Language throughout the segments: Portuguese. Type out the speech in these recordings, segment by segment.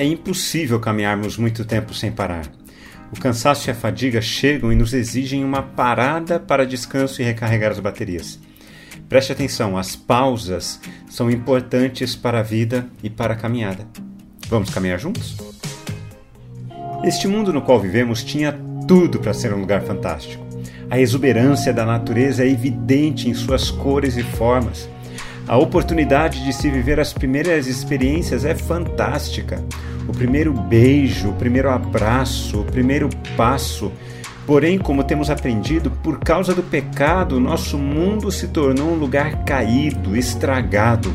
É impossível caminharmos muito tempo sem parar. O cansaço e a fadiga chegam e nos exigem uma parada para descanso e recarregar as baterias. Preste atenção, as pausas são importantes para a vida e para a caminhada. Vamos caminhar juntos? Este mundo no qual vivemos tinha tudo para ser um lugar fantástico. A exuberância da natureza é evidente em suas cores e formas. A oportunidade de se viver as primeiras experiências é fantástica. O primeiro beijo, o primeiro abraço, o primeiro passo. Porém, como temos aprendido, por causa do pecado, nosso mundo se tornou um lugar caído, estragado.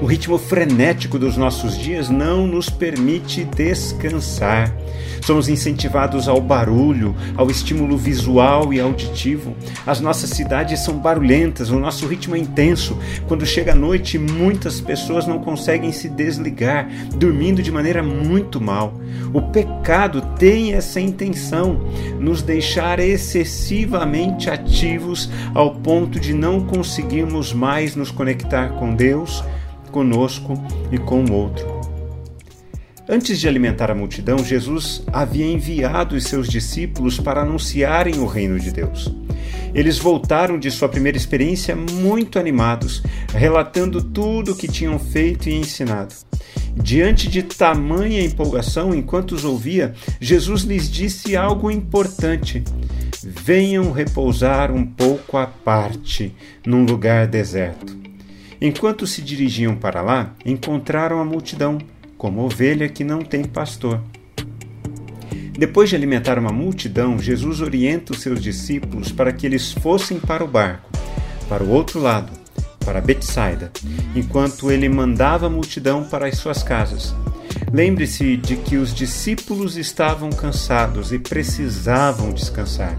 O ritmo frenético dos nossos dias não nos permite descansar. Somos incentivados ao barulho, ao estímulo visual e auditivo. As nossas cidades são barulhentas, o nosso ritmo é intenso. Quando chega a noite, muitas pessoas não conseguem se desligar, dormindo de maneira muito mal. O pecado tem essa intenção, nos deixar excessivamente ativos ao ponto de não conseguirmos mais nos conectar com Deus conosco e com o outro. Antes de alimentar a multidão, Jesus havia enviado os seus discípulos para anunciarem o reino de Deus. Eles voltaram de sua primeira experiência muito animados, relatando tudo o que tinham feito e ensinado. Diante de tamanha empolgação, enquanto os ouvia, Jesus lhes disse algo importante: Venham repousar um pouco à parte, num lugar deserto. Enquanto se dirigiam para lá, encontraram a multidão, como ovelha que não tem pastor. Depois de alimentar uma multidão, Jesus orienta os seus discípulos para que eles fossem para o barco, para o outro lado, para Betsaida, enquanto ele mandava a multidão para as suas casas. Lembre-se de que os discípulos estavam cansados e precisavam descansar.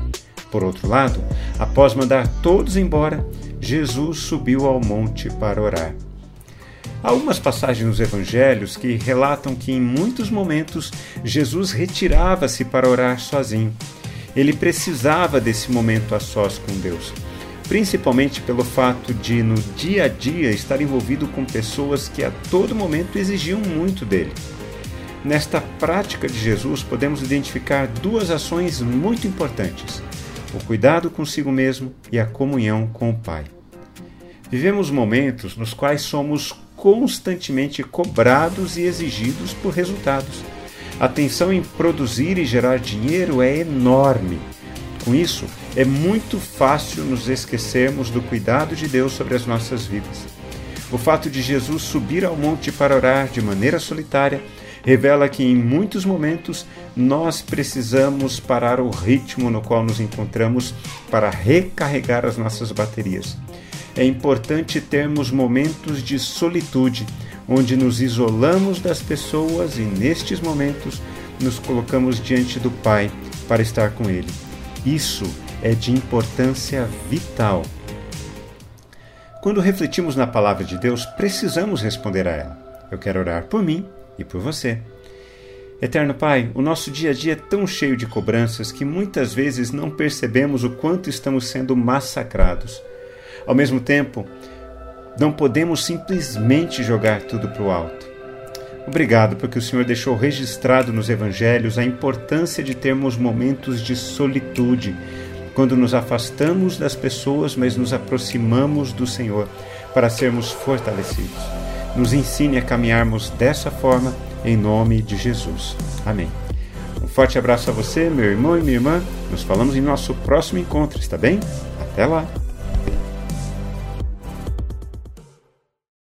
Por outro lado, após mandar todos embora, Jesus subiu ao monte para orar. Há algumas passagens nos evangelhos que relatam que em muitos momentos Jesus retirava-se para orar sozinho. Ele precisava desse momento a sós com Deus, principalmente pelo fato de, no dia a dia, estar envolvido com pessoas que a todo momento exigiam muito dele. Nesta prática de Jesus, podemos identificar duas ações muito importantes o cuidado consigo mesmo e a comunhão com o Pai. Vivemos momentos nos quais somos constantemente cobrados e exigidos por resultados. A tensão em produzir e gerar dinheiro é enorme. Com isso, é muito fácil nos esquecermos do cuidado de Deus sobre as nossas vidas. O fato de Jesus subir ao monte para orar de maneira solitária revela que em muitos momentos nós precisamos parar o ritmo no qual nos encontramos para recarregar as nossas baterias. É importante termos momentos de solitude, onde nos isolamos das pessoas e nestes momentos nos colocamos diante do Pai para estar com Ele. Isso é de importância vital. Quando refletimos na palavra de Deus, precisamos responder a ela. Eu quero orar por mim e por você. Eterno Pai, o nosso dia a dia é tão cheio de cobranças que muitas vezes não percebemos o quanto estamos sendo massacrados. Ao mesmo tempo, não podemos simplesmente jogar tudo para o alto. Obrigado porque o Senhor deixou registrado nos Evangelhos a importância de termos momentos de solitude, quando nos afastamos das pessoas, mas nos aproximamos do Senhor para sermos fortalecidos. Nos ensine a caminharmos dessa forma, em nome de Jesus. Amém. Um forte abraço a você, meu irmão e minha irmã. Nos falamos em nosso próximo encontro, está bem? Até lá!